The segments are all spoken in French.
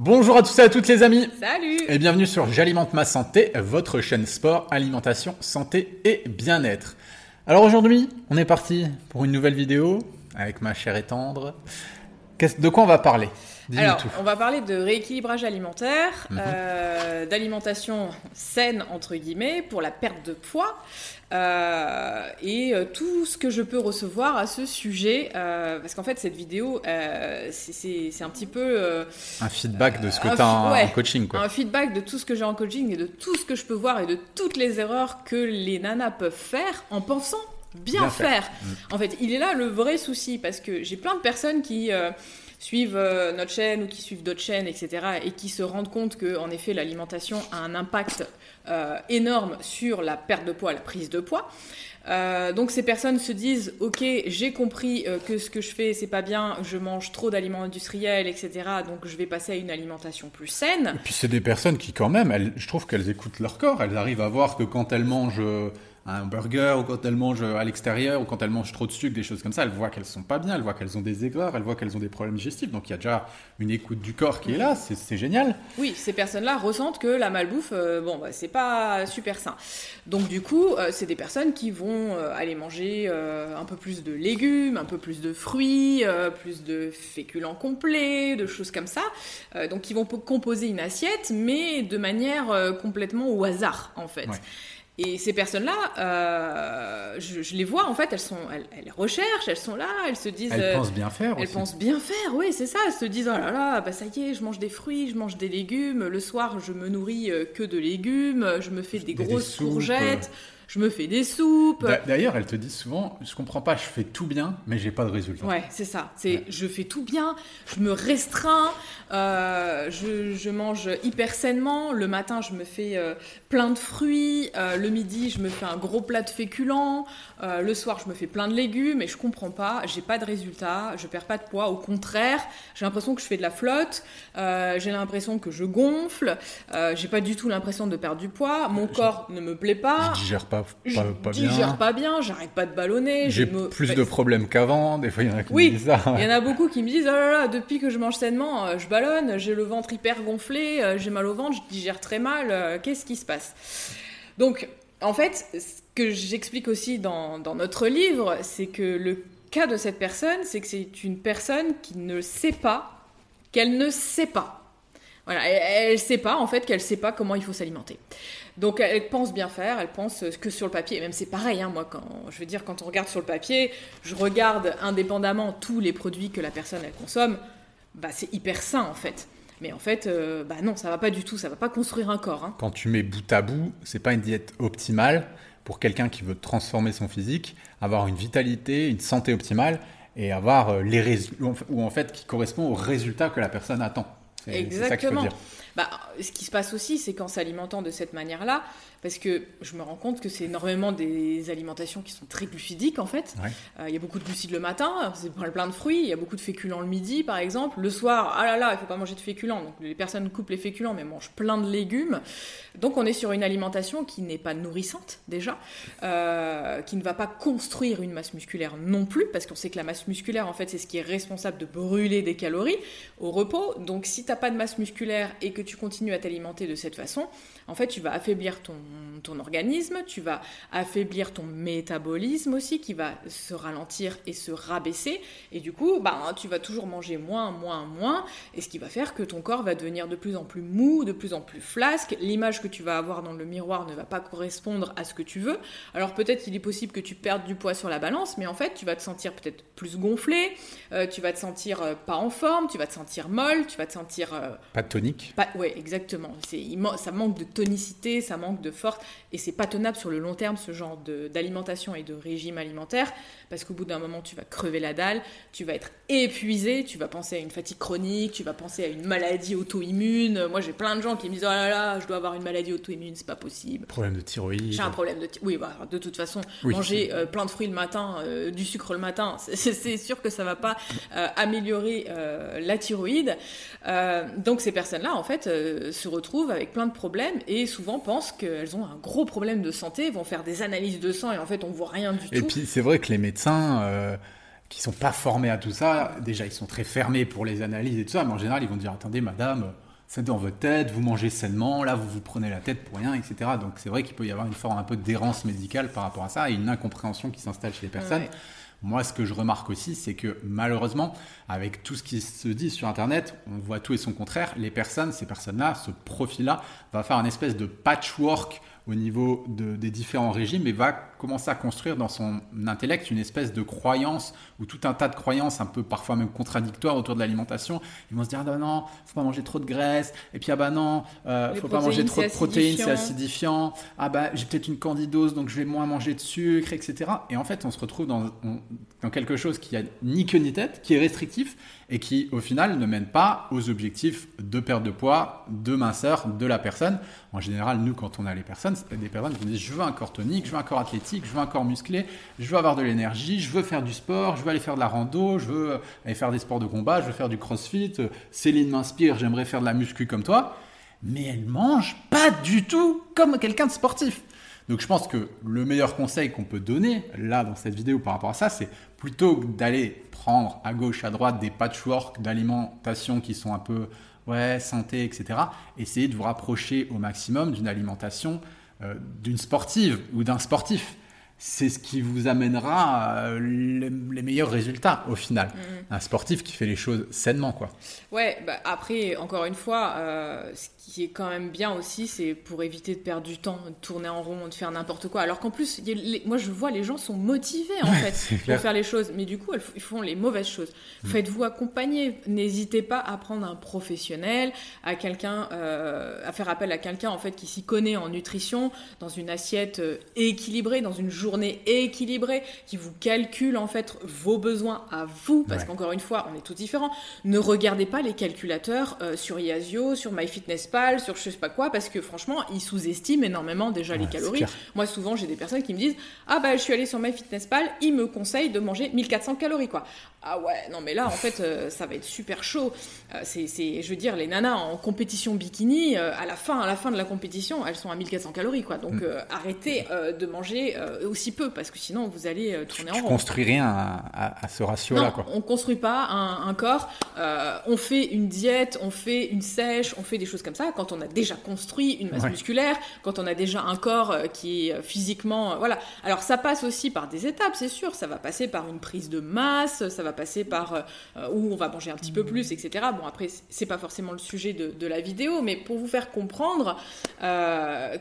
Bonjour à tous et à toutes les amis Salut et bienvenue sur J'alimente ma santé, votre chaîne sport, alimentation, santé et bien-être. Alors aujourd'hui, on est parti pour une nouvelle vidéo avec ma chère et tendre. De quoi on va parler? Alors, on va parler de rééquilibrage alimentaire, Mhm. euh, d'alimentation saine, entre guillemets, pour la perte de poids, euh, et euh, tout ce que je peux recevoir à ce sujet, euh, parce qu'en fait, cette vidéo, c'est- un petit peu Un feedback de ce que tu as en, f- ouais. en coaching. Quoi. un feedback de tout ce que j'ai en coaching et de tout ce que je peux voir et de toutes les erreurs que les nanas peuvent faire en pensant bien, Bien faire. faire. En fait, il est là le vrai souci parce que j'ai plein de personnes qui suivent euh, notre chaîne ou qui suivent d'autres chaînes, etc., et qui se rendent compte que, en effet, l'alimentation a un impact euh, énorme sur la perte de poids, la prise de poids. Euh, donc ces personnes se disent ok j'ai compris que ce que je fais c'est pas bien je mange trop d'aliments industriels etc donc je vais passer à une alimentation plus saine Et puis c'est des personnes qui quand même, elles- je trouve qu'elles écoutent leur corps. Elles arrivent à voir que quand elles mangent un burger ou quand elles mangent à l'extérieur ou quand elles mangent trop de sucre, des choses comme ça, elles voient qu'elles sont pas bien, elles voient qu'elles ont des aigreurs, elles voient qu'elles ont des problèmes digestifs. Donc il y a déjà une écoute du corps qui est là, c'est génial. Oui, ces personnes-là ressentent que la malbouffe, euh, bon, bah, c'est pas super sain. Donc du coup, euh, c'est des personnes qui vont euh, aller manger euh, un peu plus de légumes, un peu plus de fruits, euh, plus de féculents complets, de choses comme ça. Euh, donc ils vont po- composer une assiette, mais de manière euh, complètement au hasard, en fait. Ouais. Et ces personnes-là, euh, je, je les vois, en fait, elles sont, elles, elles recherchent, elles sont là, elles se disent. Elles euh, pensent bien faire elles aussi. pensent bien faire, oui, c'est ça. Elles se disent, oh là là, bah ça y est, je mange des fruits, je mange des légumes. Le soir, je me nourris euh, que de légumes. Je me fais des Des- des grosses soupes, courgettes. Je me fais des soupes. D'a- D'ailleurs, elles te disent souvent, je comprends pas, je fais tout bien, mais j'ai pas de résultat. Ouais, c'est ça. C'est Ouais. je fais tout bien, je me restreins, euh, je, je mange hyper sainement. Le matin, je me fais euh, plein de fruits. euh, le midi, je me fais un gros plat de féculents. le soir, je me fais plein de légumes. Et je comprends pas. J'ai pas de résultat. Je perds pas de poids. Au contraire, j'ai l'impression que je fais de la flotte. j'ai l'impression que je gonfle. j'ai pas du tout l'impression de perdre du poids. Mon Je- corps ne me plaît pas. Je digère pas, Je pas, pas digère bien. pas bien. J'arrête pas de ballonner. J'ai je me- plus Bah, de problèmes qu'avant. Des fois, il y en a qui Oui, me disent ça. il y en a beaucoup qui me disent oh là là, depuis que je mange sainement, euh, je ballonne, j'ai le ventre hyper gonflé, euh, j'ai mal au ventre, je digère très mal, euh, qu'est-ce qui se passe? Donc, en fait, ce que j'explique aussi dans, dans notre livre, c'est que le cas de cette personne, c'est que c'est une personne qui ne sait pas qu'elle ne sait pas. Elle, elle sait pas en fait qu'elle sait pas comment il faut s'alimenter. Donc elle pense bien faire, elle pense que sur le papier, et même c'est pareil, hein, moi quand je veux dire quand on regarde sur le papier, je regarde indépendamment tous les produits que la personne consomme, bah c'est hyper sain en fait. Mais en fait, euh, bah non, ça va pas du tout, ça va pas construire un corps. hein. Quand tu mets bout à bout, c'est pas une diète optimale pour quelqu'un qui veut transformer son physique, avoir une vitalité, une santé optimale et avoir euh, les résultats, ou en fait qui correspond aux résultats que la personne attend. Ça Exactement. dire. Bah, ce qui se passe aussi, c'est qu'en s'alimentant de cette manière-là, parce que je me rends compte que c'est énormément des alimentations qui sont très glucidiques en fait. Ouais. Euh, Il y a beaucoup de glucides le matin, c'est plein plein de fruits, il y a beaucoup de féculents le midi par exemple. Le soir, ah là là, il faut pas manger de féculents. Donc les personnes coupent les féculents mais mangent plein de légumes. Donc on est sur une alimentation qui n'est pas nourrissante déjà, euh, qui ne va pas construire une masse musculaire non plus, parce qu'on sait que la masse musculaire en fait c'est ce qui est responsable de brûler des calories au repos. Donc si t'as pas de masse musculaire et que tu continues à t'alimenter de cette façon, en fait tu vas affaiblir ton, ton organisme, tu vas affaiblir ton métabolisme aussi qui va se ralentir et se rabaisser et du coup bah, tu vas toujours manger moins, moins, moins et ce qui va faire que ton corps va devenir de plus en plus mou, de plus en plus flasque, l'image que tu vas avoir dans le miroir ne va pas correspondre à ce que tu veux. Alors peut-être qu'il est possible que tu perdes du poids sur la balance mais en fait tu vas te sentir peut-être plus gonflé, euh, tu vas te sentir euh, pas en forme, tu vas te sentir molle, tu vas te sentir euh, Pas tonique. pas, ouais, exactement. Il ça manque de tonicité, ça manque de force, et c'est pas tenable sur le long terme ce genre d'alimentation et de régime alimentaire, parce qu'au bout d'un moment, tu vas crever la dalle, tu vas être épuisé, tu vas penser à une fatigue chronique, tu vas penser à une maladie auto-immune. Moi, j'ai plein de gens qui me disent oh là là, je dois avoir une maladie auto-immune, c'est pas possible. Problème de thyroïde. J'ai un problème de... thi- Oui, bah, de toute façon, Oui. manger euh, plein de fruits le matin, euh, du sucre le matin, c'est sûr que ça va pas euh, améliorer la thyroïde. Donc ces personnes-là, en fait, se retrouvent avec plein de problèmes et souvent pensent qu'elles ont un gros problème de santé, vont faire des analyses de sang et en fait, on voit rien du Et tout. puis c'est vrai que les médecins euh, qui sont pas formés à tout ça, déjà ils sont très fermés pour les analyses et tout ça, mais en général ils vont dire attendez madame, c'est dans votre tête, vous mangez sainement, là vous vous prenez la tête pour rien, etc. Donc c'est vrai qu'il peut y avoir une forme un peu d'errance médicale par rapport à ça et une incompréhension qui s'installe chez les personnes. Moi, ce que je remarque aussi, c'est que malheureusement, avec tout ce qui se dit sur Internet, on voit tout et son contraire. Les personnes, ces personnes-là, ce profil-là, va faire un espèce de patchwork au niveau des différents régimes et va commencer à construire dans son intellect une espèce de croyance ou tout un tas de croyances un peu parfois même contradictoires autour de l'alimentation. Ils vont se dire ah bah non, faut pas manger trop de graisse et puis ah bah non, euh, faut pas manger trop de protéines, c'est acidifiant. Ah bah j'ai peut-être une candidose donc je vais moins manger de sucre, etc. Et en fait on se retrouve dans, dans quelque chose qui a ni queue ni tête, qui est restrictif et qui au final ne mène pas aux objectifs de perte de poids, de minceur de la personne. En général, nous quand on a les personnes, des personnes qui nous disent je veux un corps tonique, je veux un corps athlétique, je veux un corps musclé, je veux avoir de l'énergie, je veux faire du sport, je veux aller faire de la rando, je veux aller faire des sports de combat, je veux faire du crossfit, Céline m'inspire, j'aimerais faire de la muscu comme toi. Mais elle mange pas du tout comme quelqu'un de sportif. Donc je pense que le meilleur conseil qu'on peut donner là dans cette vidéo par rapport à ça, c'est plutôt d'aller prendre à gauche, à droite des patchwork d'alimentation qui sont un peu ouais, santé, etc. Essayer de vous rapprocher au maximum d'une alimentation d'une sportive ou d'un sportif c'est ce qui vous amènera euh, les, meilleurs résultats au final. Mm. Un sportif qui fait les choses sainement, quoi. Ouais, bah après, encore une fois, euh, ce qui est quand même bien aussi, c'est pour éviter de perdre du temps, de tourner en rond, de faire n'importe quoi. Alors qu'en plus, moi je vois les gens sont motivés en fait pour faire les choses, mais du coup, ils font les mauvaises choses. Mm. Faites-vous accompagner. N'hésitez pas à prendre un professionnel, à quelqu'un, euh, à faire appel à quelqu'un en fait qui s'y connaît en nutrition, dans une assiette équilibrée, dans une journée journée équilibrée, qui vous calcule en fait vos besoins à vous, parce qu'encore une fois, on est tous différents. Ne regardez pas les calculateurs euh, sur Iasio, sur MyFitnessPal, sur je sais pas quoi, parce que franchement, ils sous-estiment énormément déjà les calories. Moi, souvent, j'ai des personnes qui me disent Ah bah, je suis allée sur MyFitnessPal, ils me conseillent de manger 1400 calories, quoi. Ah ouais, non mais là, en fait, euh, ça va être super chaud. Euh, c'est, je veux dire, les nanas en compétition bikini, à la fin, à la fin de la compétition, elles sont à 1400 calories, quoi. Donc, mm. arrêtez de manger aussi peu, parce que sinon vous allez euh, tourner en rond. On construis rien à, ce ratio-là. Quoi. On construit pas un, corps. Euh, on fait une diète, on fait une sèche, on fait des choses comme ça. Quand on a déjà construit une masse musculaire, quand on a déjà un corps euh, qui est physiquement, voilà. Alors ça passe aussi par des étapes, c'est sûr. Ça va passer par une prise de masse, ça va passer par où on va manger un petit peu plus, etc. Bon après c'est pas forcément le sujet de, la vidéo, mais pour vous faire comprendre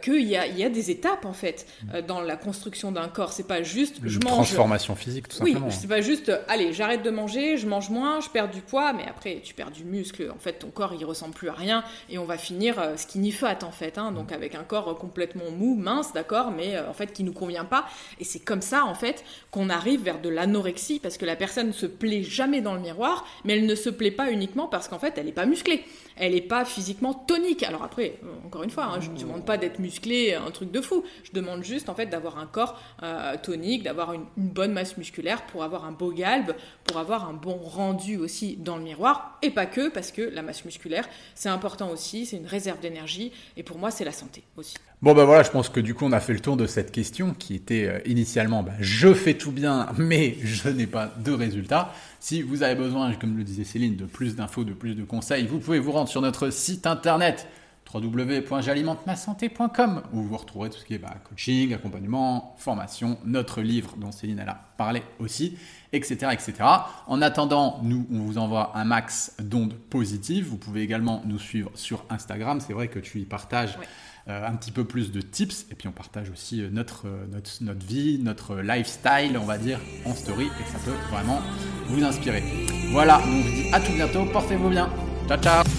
qu'il y a, y a des étapes en fait dans la construction d'un corps. C'est pas juste je mange. Transformation physique, tout simplement. Oui, c'est pas juste allez, j'arrête de manger, je mange moins, je perds du poids, mais après tu perds du muscle. En fait, ton corps il ressemble plus à rien et on va finir euh, skinny fat en fait. Hein, donc avec un corps complètement mou, mince, d'accord, mais euh, en fait qui nous convient pas. Et c'est comme ça en fait qu'on arrive vers de l'anorexie parce que la personne ne se plaît jamais dans le miroir, mais elle ne se plaît pas uniquement parce qu'en fait elle est pas musclée elle n'est pas physiquement tonique. Alors après, euh, encore une fois, hein, je ne demande pas d'être musclé, un truc de fou. Je demande juste en fait d'avoir un corps euh, tonique, d'avoir une, bonne masse musculaire pour avoir un beau galbe, pour avoir un bon rendu aussi dans le miroir. Et pas que, parce que la masse musculaire, c'est important aussi, c'est une réserve d'énergie. Et pour moi, c'est la santé aussi. Bon ben voilà, je pense que du coup on a fait le tour de cette question qui était euh, initialement bah, je fais tout bien mais je n'ai pas de résultats. Si vous avez besoin, comme le disait Céline, de plus d'infos, de plus de conseils, vous pouvez vous rendre sur notre site internet www.j'alimentemassanté.com où vous retrouverez tout ce qui est bah, coaching, accompagnement, formation, notre livre dont Céline a parlé aussi, etc., etc. En attendant, nous, on vous envoie un max d'ondes positives. Vous pouvez également nous suivre sur Instagram. C'est vrai que tu y partages un petit peu plus de tips et puis on partage aussi euh, notre, euh, notre, notre vie, notre lifestyle, on va dire, en story et ça peut vraiment vous inspirer. Voilà, on vous dit à tout bientôt, portez-vous bien. Ciao ciao